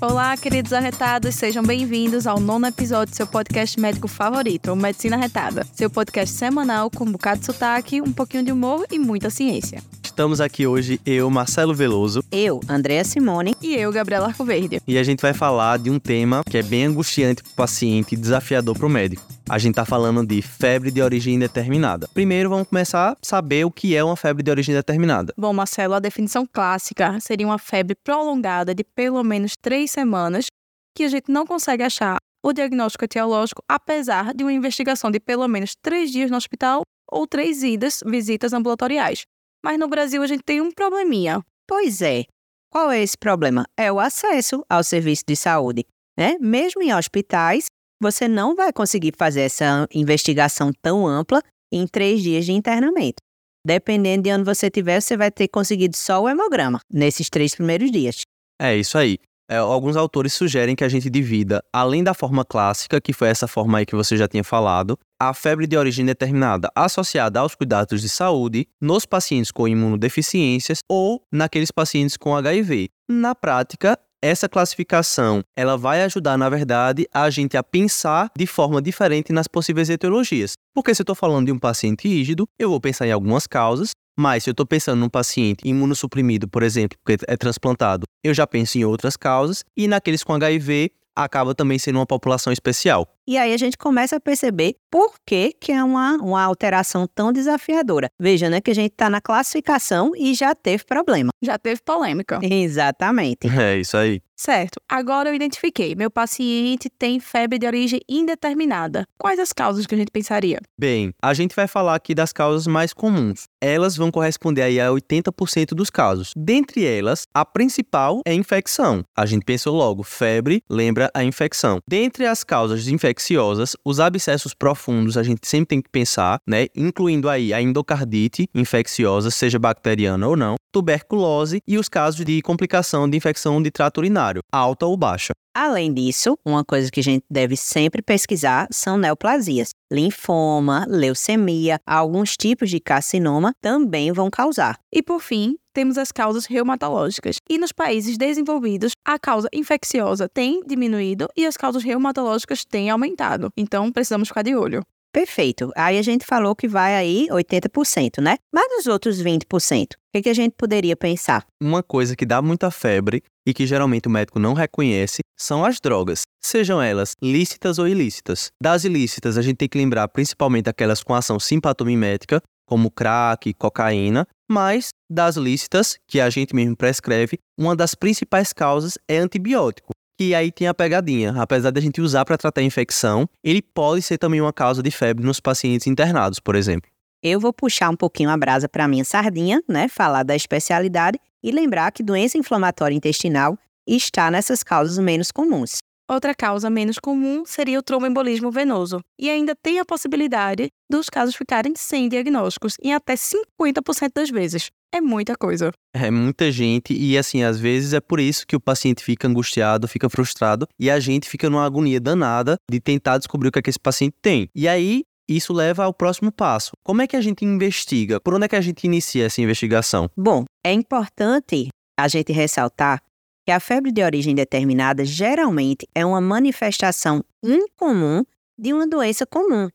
Olá, queridos arretados, sejam bem-vindos ao nono episódio do seu podcast médico favorito, o Medicina Arretada. Seu podcast semanal com um bocado de sotaque, um pouquinho de humor e muita ciência. Estamos aqui hoje, eu, Marcelo Veloso. Eu, Andréa Simone. E eu, Gabriela Arcoverde. E a gente vai falar de um tema que é bem angustiante para o paciente e desafiador para o médico. A gente está falando de febre de origem indeterminada. Primeiro, vamos começar a saber o que é uma febre de origem indeterminada. Bom, Marcelo, a definição clássica seria uma febre prolongada de pelo menos três semanas que a gente não consegue achar o diagnóstico etiológico, apesar de uma investigação de pelo menos três dias no hospital ou três idas, visitas ambulatoriais. Mas no Brasil a gente tem um probleminha. Pois é. Qual é esse problema? É o acesso ao serviço de saúde. Né? Mesmo em hospitais, você não vai conseguir fazer essa investigação tão ampla em três dias de internamento. Dependendo de onde você estiver, você vai ter conseguido só o hemograma nesses três primeiros dias. É isso aí. É, alguns autores sugerem que a gente divida, além da forma clássica, que foi essa forma aí que você já tinha falado, a febre de origem determinada associada aos cuidados de saúde nos pacientes com imunodeficiências ou naqueles pacientes com HIV. Na prática, essa classificação ela vai ajudar, na verdade, a gente a pensar de forma diferente nas possíveis etiologias. Porque se eu estou falando de um paciente rígido, eu vou pensar em algumas causas, mas se eu estou pensando num paciente imunossuprimido, por exemplo, porque é transplantado, eu já penso em outras causas, e naqueles com HIV, acaba também sendo uma população especial. E aí a gente começa a perceber por que, que é uma, uma alteração tão desafiadora. Veja, né, que a gente está na classificação e já teve problema. Já teve polêmica. Exatamente. É isso aí. Certo. Agora eu identifiquei. Meu paciente tem febre de origem indeterminada. Quais as causas que a gente pensaria? Bem, a gente vai falar aqui das causas mais comuns. Elas vão corresponder aí a 80% dos casos. Dentre elas, a principal é infecção. A gente pensou logo, febre lembra a infecção. Dentre as causas infecciosas, os abscessos profundos a gente sempre tem que pensar, né, incluindo aí a endocardite infecciosa, seja bacteriana ou não, tuberculose e os casos de complicação de infecção de trato urinário, alta ou baixa. Além disso, uma coisa que a gente deve sempre pesquisar são neoplasias. Linfoma, leucemia, alguns tipos de carcinoma também vão causar. E por fim, temos as causas reumatológicas. E nos países desenvolvidos, a causa infecciosa tem diminuído e as causas reumatológicas têm aumentado. Então, precisamos ficar de olho. Perfeito. Aí a gente falou que vai aí 80%, né? Mas os outros 20%, o que, que a gente poderia pensar? Uma coisa que dá muita febre e que geralmente o médico não reconhece são as drogas, sejam elas lícitas ou ilícitas. Das ilícitas, a gente tem que lembrar principalmente aquelas com ação simpatomimética, como crack, cocaína, mas das lícitas, que a gente mesmo prescreve, uma das principais causas é antibiótico. E aí tem a pegadinha. Apesar da gente usar para tratar a infecção, ele pode ser também uma causa de febre nos pacientes internados, por exemplo. Eu vou puxar um pouquinho a brasa para minha sardinha, né? Falar da especialidade e lembrar que doença inflamatória intestinal está nessas causas menos comuns. Outra causa menos comum seria o tromboembolismo venoso. E ainda tem a possibilidade dos casos ficarem sem diagnósticos em até 50% das vezes. É muita coisa. É muita gente e assim, às vezes é por isso que o paciente fica angustiado, fica frustrado e a gente fica numa agonia danada de tentar descobrir o que é que esse paciente tem. E aí isso leva ao próximo passo. Como é que a gente investiga? Por onde é que a gente inicia essa investigação? Bom, é importante a gente ressaltar que a febre de origem determinada geralmente é uma manifestação incomum de uma doença comum.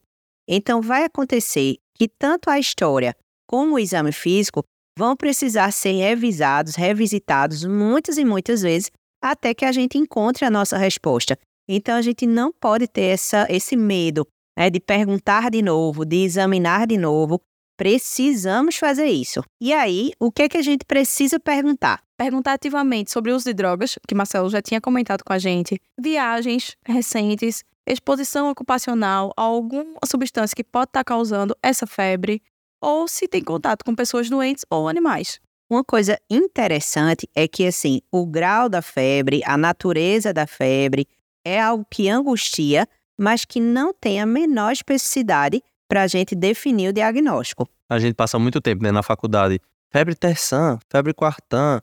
Então, vai acontecer que tanto a história como o exame físico vão precisar ser revisados, revisitados muitas e muitas vezes até que a gente encontre a nossa resposta. Então, a gente não pode ter essa, esse medo né, de perguntar de novo, de examinar de novo. Precisamos fazer isso. E aí, o que, é que a gente precisa perguntar? Perguntar ativamente sobre o uso de drogas, que Marcelo já tinha comentado com a gente, viagens recentes, exposição ocupacional a alguma substância que pode estar causando essa febre, ou se tem contato com pessoas doentes ou animais. Uma coisa interessante é que, assim, o grau da febre, a natureza da febre, é algo que angustia, mas que não tem a menor especificidade para a gente definir o diagnóstico. A gente passa muito tempo né, na faculdade. Febre terçã, febre quartã,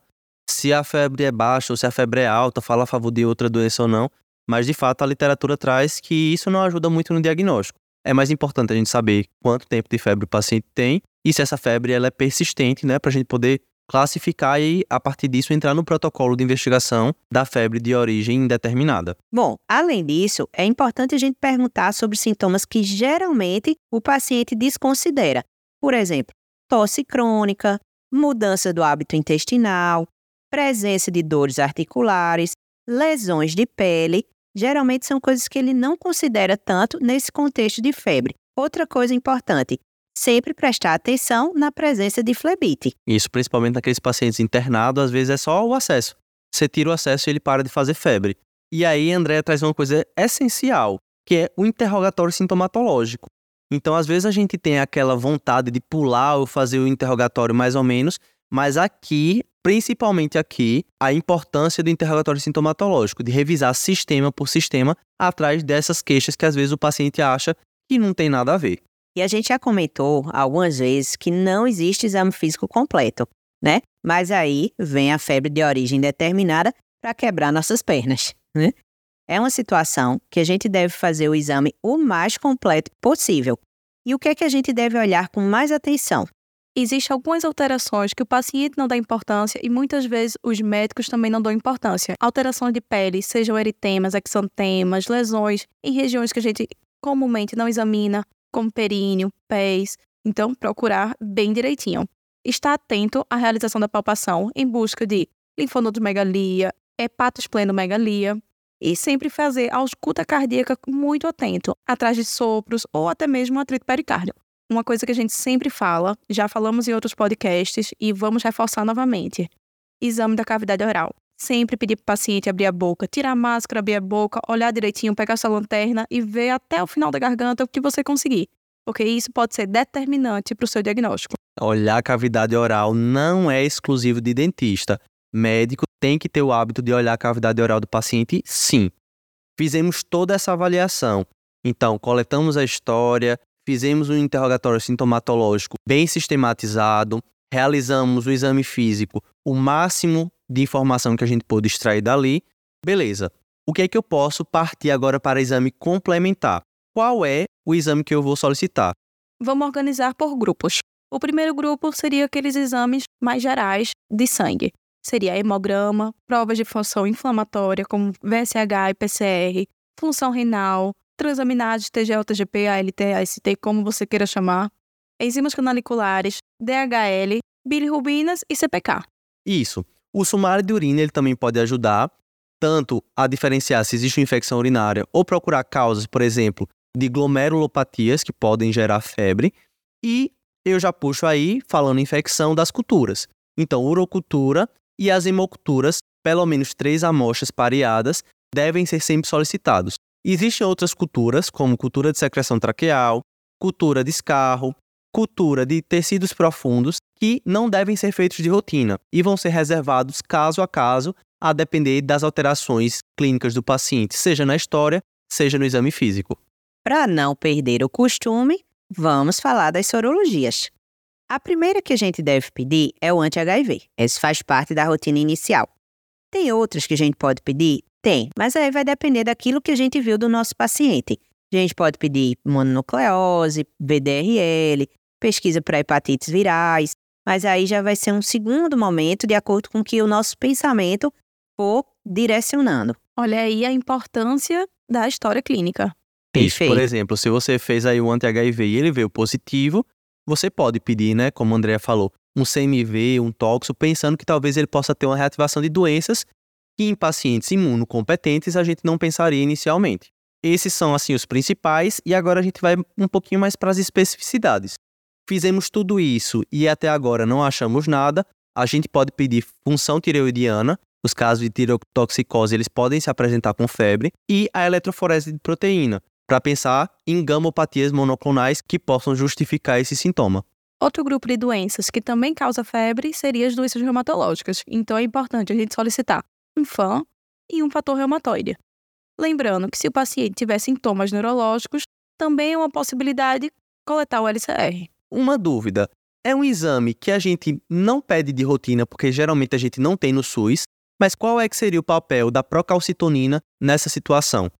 se a febre é baixa ou se a febre é alta, fala a favor de outra doença ou não. Mas, de fato, a literatura traz que isso não ajuda muito no diagnóstico é mais importante a gente saber quanto tempo de febre o paciente tem e se essa febre ela é persistente, né, para a gente poder classificar e, a partir disso, entrar no protocolo de investigação da febre de origem indeterminada. Bom, além disso, é importante a gente perguntar sobre sintomas que geralmente o paciente desconsidera. Por exemplo, tosse crônica, mudança do hábito intestinal, presença de dores articulares, lesões de pele. Geralmente são coisas que ele não considera tanto nesse contexto de febre. Outra coisa importante, sempre prestar atenção na presença de flebite. Isso principalmente naqueles pacientes internados, às vezes é só o acesso. Você tira o acesso e ele para de fazer febre. E aí, André traz uma coisa essencial, que é o interrogatório sintomatológico. Então, às vezes a gente tem aquela vontade de pular ou fazer o interrogatório mais ou menos, mas aqui, principalmente aqui, a importância do interrogatório sintomatológico, de revisar sistema por sistema atrás dessas queixas que às vezes o paciente acha que não tem nada a ver. E a gente já comentou algumas vezes que não existe exame físico completo, né? Mas aí vem a febre de origem determinada para quebrar nossas pernas, né? É uma situação que a gente deve fazer o exame o mais completo possível. E o que é que a gente deve olhar com mais atenção? Existem algumas alterações que o paciente não dá importância e muitas vezes os médicos também não dão importância. Alterações de pele, sejam eritemas, exantemas, lesões em regiões que a gente comumente não examina, como períneo, pés. Então, procurar bem direitinho. Estar atento à realização da palpação em busca de linfonodomegalia, hepatosplenomegalia, e sempre fazer a ausculta cardíaca muito atento, atrás de sopros ou até mesmo atrito pericárdio. Uma coisa que a gente sempre fala, já falamos em outros podcasts e vamos reforçar novamente: exame da cavidade oral. Sempre pedir para o paciente abrir a boca, tirar a máscara, abrir a boca, olhar direitinho, pegar sua lanterna e ver até o final da garganta o que você conseguir. Porque isso pode ser determinante para o seu diagnóstico. Olhar a cavidade oral não é exclusivo de dentista. Médico tem que ter o hábito de olhar a cavidade oral do paciente, sim. Fizemos toda essa avaliação. Então, coletamos a história, fizemos um interrogatório sintomatológico bem sistematizado, realizamos o exame físico, o máximo de informação que a gente pôde extrair dali. Beleza. O que é que eu posso partir agora para exame complementar? Qual é o exame que eu vou solicitar? Vamos organizar por grupos. O primeiro grupo seria aqueles exames mais gerais de sangue seria hemograma, provas de função inflamatória como VSH e PCR, função renal, transaminases TGL, TGP, ALT, AST, como você queira chamar, enzimas canaliculares, DHL, bilirrubinas e CPK. Isso. O sumário de urina ele também pode ajudar tanto a diferenciar se existe uma infecção urinária ou procurar causas, por exemplo, de glomerulopatias que podem gerar febre. E eu já puxo aí, falando infecção das culturas. Então, urocultura e as hemoculturas, pelo menos três amostras pareadas, devem ser sempre solicitados. Existem outras culturas, como cultura de secreção traqueal, cultura de escarro, cultura de tecidos profundos, que não devem ser feitos de rotina e vão ser reservados caso a caso, a depender das alterações clínicas do paciente, seja na história, seja no exame físico. Para não perder o costume, vamos falar das sorologias. A primeira que a gente deve pedir é o anti-HIV. Esse faz parte da rotina inicial. Tem outras que a gente pode pedir? Tem, mas aí vai depender daquilo que a gente viu do nosso paciente. A gente pode pedir mononucleose, VDRL, pesquisa para hepatites virais, mas aí já vai ser um segundo momento de acordo com o que o nosso pensamento for direcionando. Olha aí a importância da história clínica. Isso, por exemplo, se você fez aí o anti-HIV e ele veio positivo, você pode pedir, né, como a Andrea falou, um CMV, um tóxico, pensando que talvez ele possa ter uma reativação de doenças que em pacientes imunocompetentes a gente não pensaria inicialmente. Esses são assim os principais e agora a gente vai um pouquinho mais para as especificidades. Fizemos tudo isso e até agora não achamos nada, a gente pode pedir função tireoidiana, os casos de tireotoxicose eles podem se apresentar com febre, e a eletroforese de proteína, para pensar em gamopatias monoclonais que possam justificar esse sintoma. Outro grupo de doenças que também causa febre seria as doenças reumatológicas, então é importante a gente solicitar um FAM e um fator reumatoide. Lembrando que se o paciente tiver sintomas neurológicos, também é uma possibilidade coletar o LCR. Uma dúvida: é um exame que a gente não pede de rotina porque geralmente a gente não tem no SUS, mas qual é que seria o papel da procalcitonina nessa situação?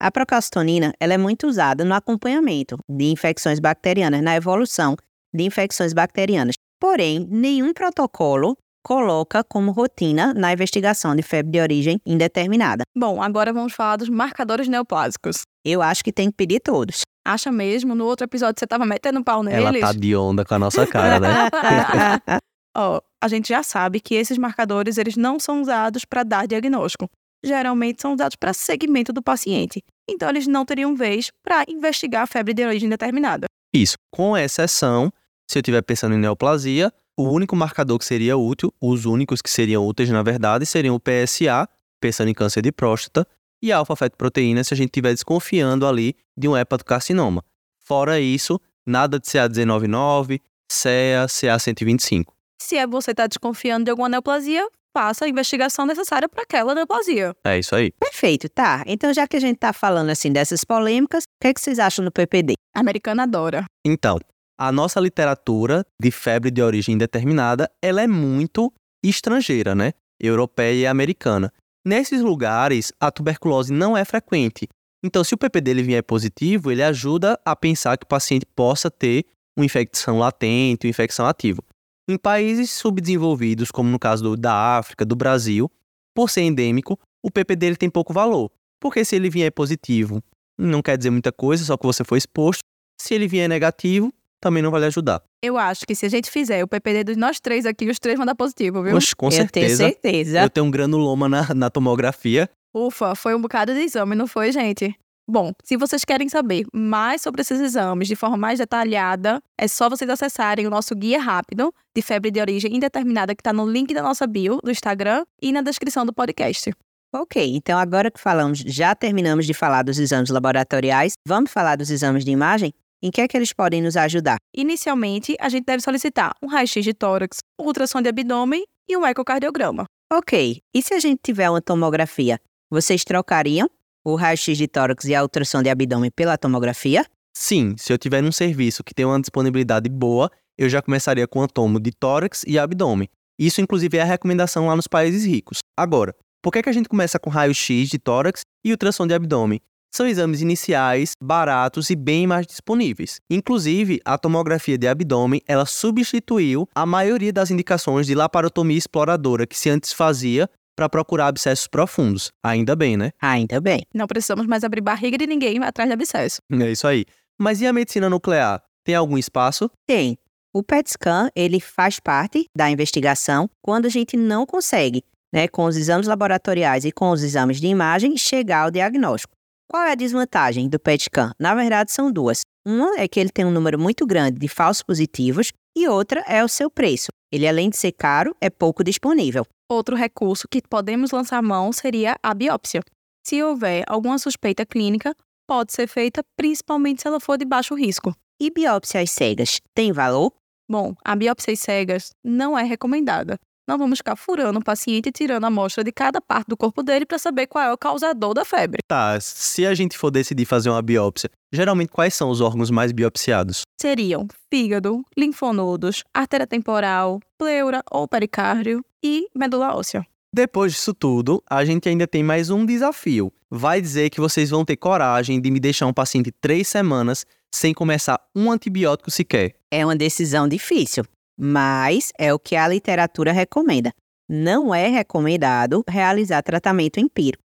A procalcitonina ela é muito usada no acompanhamento de infecções bacterianas, na evolução de infecções bacterianas. Porém, nenhum protocolo coloca como rotina na investigação de febre de origem indeterminada. Bom, agora vamos falar dos marcadores neoplásicos. Eu acho que tem que pedir todos. Acha mesmo? No outro episódio você tava metendo pau neles? Ela tá de onda com a nossa cara, né? Ó, a gente já sabe que esses marcadores eles não são usados para dar diagnóstico. Geralmente são usados para segmento do paciente. Então eles não teriam vez para investigar a febre de origem determinada. Isso. Com exceção, se eu estiver pensando em neoplasia, o único marcador que seria útil, os únicos que seriam úteis, na verdade, seriam o PSA, pensando em câncer de próstata, e a alfa-fetoproteína se a gente estiver desconfiando ali de um hepatocarcinoma. Fora isso, nada de CA199, CEA, CA125. Se é você está desconfiando de alguma neoplasia, faça a investigação necessária para aquela neoplasia. É isso aí. Perfeito, tá. Então, já que a gente tá falando assim dessas polêmicas, o que, é que vocês acham do PPD? A americana adora. Então, a nossa literatura de febre de origem indeterminada, ela é muito estrangeira, né? Europeia e americana. Nesses lugares, a tuberculose não é frequente. Então, se o PP dele vier positivo, ele ajuda a pensar que o paciente possa ter uma infecção latente, uma infecção ativa. Em países subdesenvolvidos, como no caso do, da África, do Brasil, por ser endêmico, o PP dele tem pouco valor. Porque se ele vier positivo, não quer dizer muita coisa, só que você foi exposto. Se ele vier negativo, também não vai lhe ajudar. Eu acho que se a gente fizer o PPD dos nós três aqui, os três vão dar positivo, viu? Oxe, com Eu tenho certeza. certeza. Eu tenho um granuloma na, na tomografia. Ufa, foi um bocado de exame, não foi, gente? Bom, se vocês querem saber mais sobre esses exames de forma mais detalhada, é só vocês acessarem o nosso guia rápido de febre de origem indeterminada que está no link da nossa bio do Instagram e na descrição do podcast. Ok, então agora que falamos, já terminamos de falar dos exames laboratoriais, vamos falar dos exames de imagem? Em que é que eles podem nos ajudar? Inicialmente, a gente deve solicitar um raio-x de tórax, um ultrassom de abdômen e um ecocardiograma. Ok, e se a gente tiver uma tomografia, vocês trocariam o raio-x de tórax e a ultrassom de abdômen pela tomografia? Sim, se eu tiver num serviço que tem uma disponibilidade boa, eu já começaria com a tomo de tórax e abdômen. Isso, inclusive, é a recomendação lá nos países ricos. Agora, por que, é que a gente começa com raio-x de tórax e ultrassom de abdômen? São exames iniciais, baratos e bem mais disponíveis. Inclusive, a tomografia de abdômen, ela substituiu a maioria das indicações de laparotomia exploradora que se antes fazia para procurar abscessos profundos. Ainda bem, né? Ainda bem. Não precisamos mais abrir barriga de ninguém atrás de abscesso. É isso aí. Mas e a medicina nuclear? Tem algum espaço? Tem. O PET scan, ele faz parte da investigação quando a gente não consegue, né, com os exames laboratoriais e com os exames de imagem, chegar ao diagnóstico. Qual é a desvantagem do PET scan? Na verdade, são duas. Uma é que ele tem um número muito grande de falsos positivos e outra é o seu preço. Ele, além de ser caro, é pouco disponível. Outro recurso que podemos lançar mão seria a biópsia. Se houver alguma suspeita clínica, pode ser feita principalmente se ela for de baixo risco. E biópsias cegas têm valor? Bom, a biópsia cegas não é recomendada. Não vamos ficar furando o paciente e tirando a amostra de cada parte do corpo dele para saber qual é o causador da febre. Tá, se a gente for decidir fazer uma biópsia, geralmente quais são os órgãos mais biopsiados? Seriam fígado, linfonodos, artéria temporal, pleura ou pericárdio e medula óssea. Depois disso tudo, a gente ainda tem mais um desafio. Vai dizer que vocês vão ter coragem de me deixar um paciente três semanas sem começar um antibiótico sequer. É uma decisão difícil, mas é o que a literatura recomenda. Não é recomendado realizar tratamento empírico,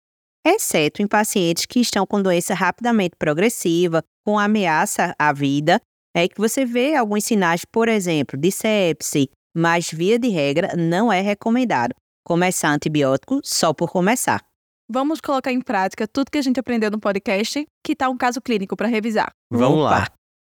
exceto em pacientes que estão com doença rapidamente progressiva, com ameaça à vida, é que você vê alguns sinais, por exemplo, de sepse, mas via de regra não é recomendado começar antibiótico só por começar. Vamos colocar em prática tudo que a gente aprendeu no podcast, que tá um caso clínico para revisar. Vamos Opa. lá.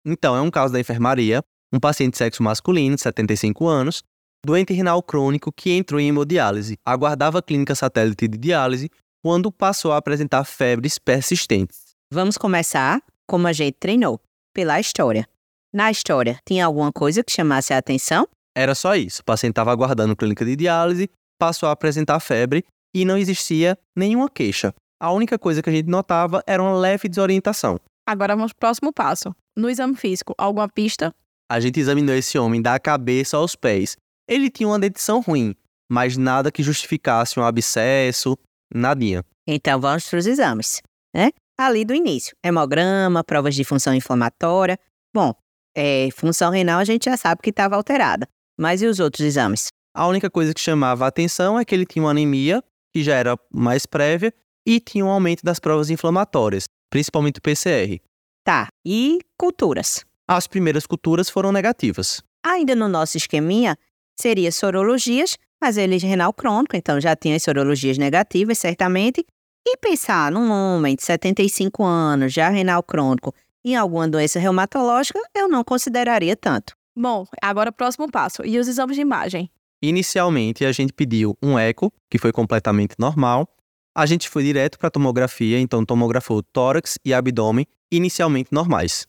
Então, é um caso da enfermaria, um paciente de sexo masculino, de 75 anos, doente renal crônico que entrou em hemodiálise, aguardava a clínica satélite de diálise quando passou a apresentar febres persistentes. Vamos começar como a gente treinou, pela história. Na história, tinha alguma coisa que chamasse a atenção? Era só isso. O paciente estava aguardando clínica de diálise, passou a apresentar febre e não existia nenhuma queixa. A única coisa que a gente notava era uma leve desorientação. Agora vamos pro próximo passo. No exame físico, alguma pista? A gente examinou esse homem da cabeça aos pés. Ele tinha uma dentição ruim, mas nada que justificasse um abscesso, nadinha. Então vamos para os exames, né? Ali do início, hemograma, provas de função inflamatória. Bom, é, função renal a gente já sabe que estava alterada. Mas e os outros exames? A única coisa que chamava a atenção é que ele tinha uma anemia, que já era mais prévia, e tinha um aumento das provas inflamatórias, principalmente o PCR. Tá, e culturas? As primeiras culturas foram negativas. Ainda no nosso esqueminha, seria sorologias, mas ele é renal crônico, então já tinha as sorologias negativas, certamente. E pensar num homem de 75 anos, já renal crônico, em alguma doença reumatológica, eu não consideraria tanto. Bom, agora o próximo passo. E os exames de imagem? Inicialmente, a gente pediu um eco, que foi completamente normal. A gente foi direto para a tomografia, então tomografou tórax e abdômen, inicialmente normais.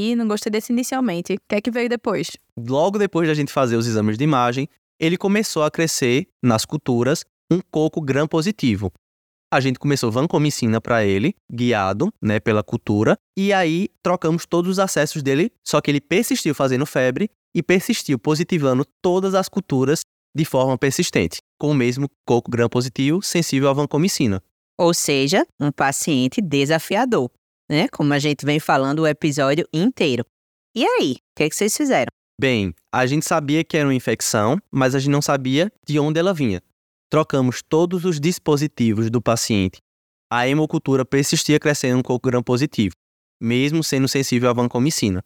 E não gostei desse inicialmente. O que é que veio depois? Logo depois da gente fazer os exames de imagem, ele começou a crescer nas culturas um coco gram positivo. A gente começou vancomicina para ele, guiado, né, pela cultura, e aí trocamos todos os acessos dele, só que ele persistiu fazendo febre e persistiu positivando todas as culturas de forma persistente, com o mesmo coco gram positivo sensível à vancomicina. Ou seja, um paciente desafiador, né? Como a gente vem falando o episódio inteiro. E aí, o que, é que vocês fizeram? Bem, a gente sabia que era uma infecção, mas a gente não sabia de onde ela vinha. Trocamos todos os dispositivos do paciente. A hemocultura persistia crescendo um coco gram positivo, mesmo sendo sensível à vancomicina.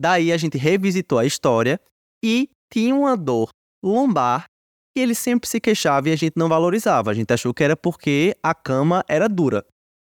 Daí a gente revisitou a história e tinha uma dor lombar que ele sempre se queixava e a gente não valorizava. A gente achou que era porque a cama era dura.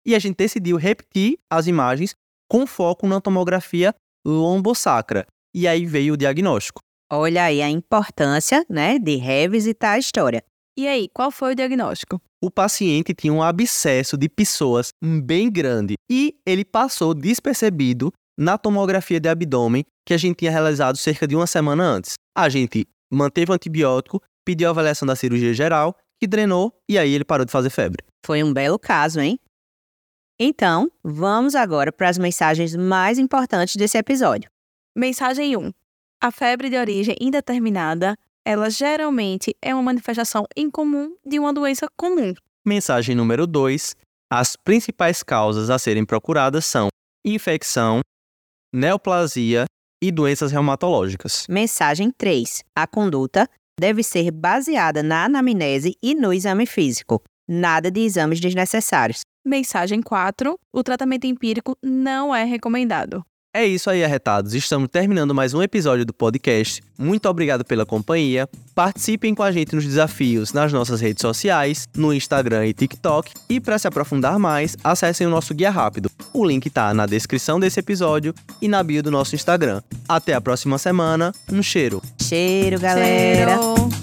E a gente decidiu repetir as imagens com foco na tomografia lombosacra, e aí veio o diagnóstico. Olha aí a importância, né, de revisitar a história. E aí, qual foi o diagnóstico? O paciente tinha um abscesso de pessoas bem grande e ele passou despercebido na tomografia de abdômen que a gente tinha realizado cerca de uma semana antes. A gente manteve o antibiótico, pediu a avaliação da cirurgia geral, que drenou e aí ele parou de fazer febre. Foi um belo caso, hein? Então, vamos agora para as mensagens mais importantes desse episódio. Mensagem 1. A febre de origem indeterminada, ela geralmente é uma manifestação incomum de uma doença comum. Mensagem número 2. As principais causas a serem procuradas são infecção, neoplasia e doenças reumatológicas. Mensagem 3. A conduta deve ser baseada na anamnese e no exame físico. Nada de exames desnecessários. Mensagem 4. O tratamento empírico não é recomendado. É isso aí, arretados. Estamos terminando mais um episódio do podcast. Muito obrigado pela companhia. Participem com a gente nos desafios nas nossas redes sociais, no Instagram e TikTok. E para se aprofundar mais, acessem o nosso guia rápido. O link está na descrição desse episódio e na bio do nosso Instagram. Até a próxima semana. Um cheiro. Cheiro, galera. Cheiro.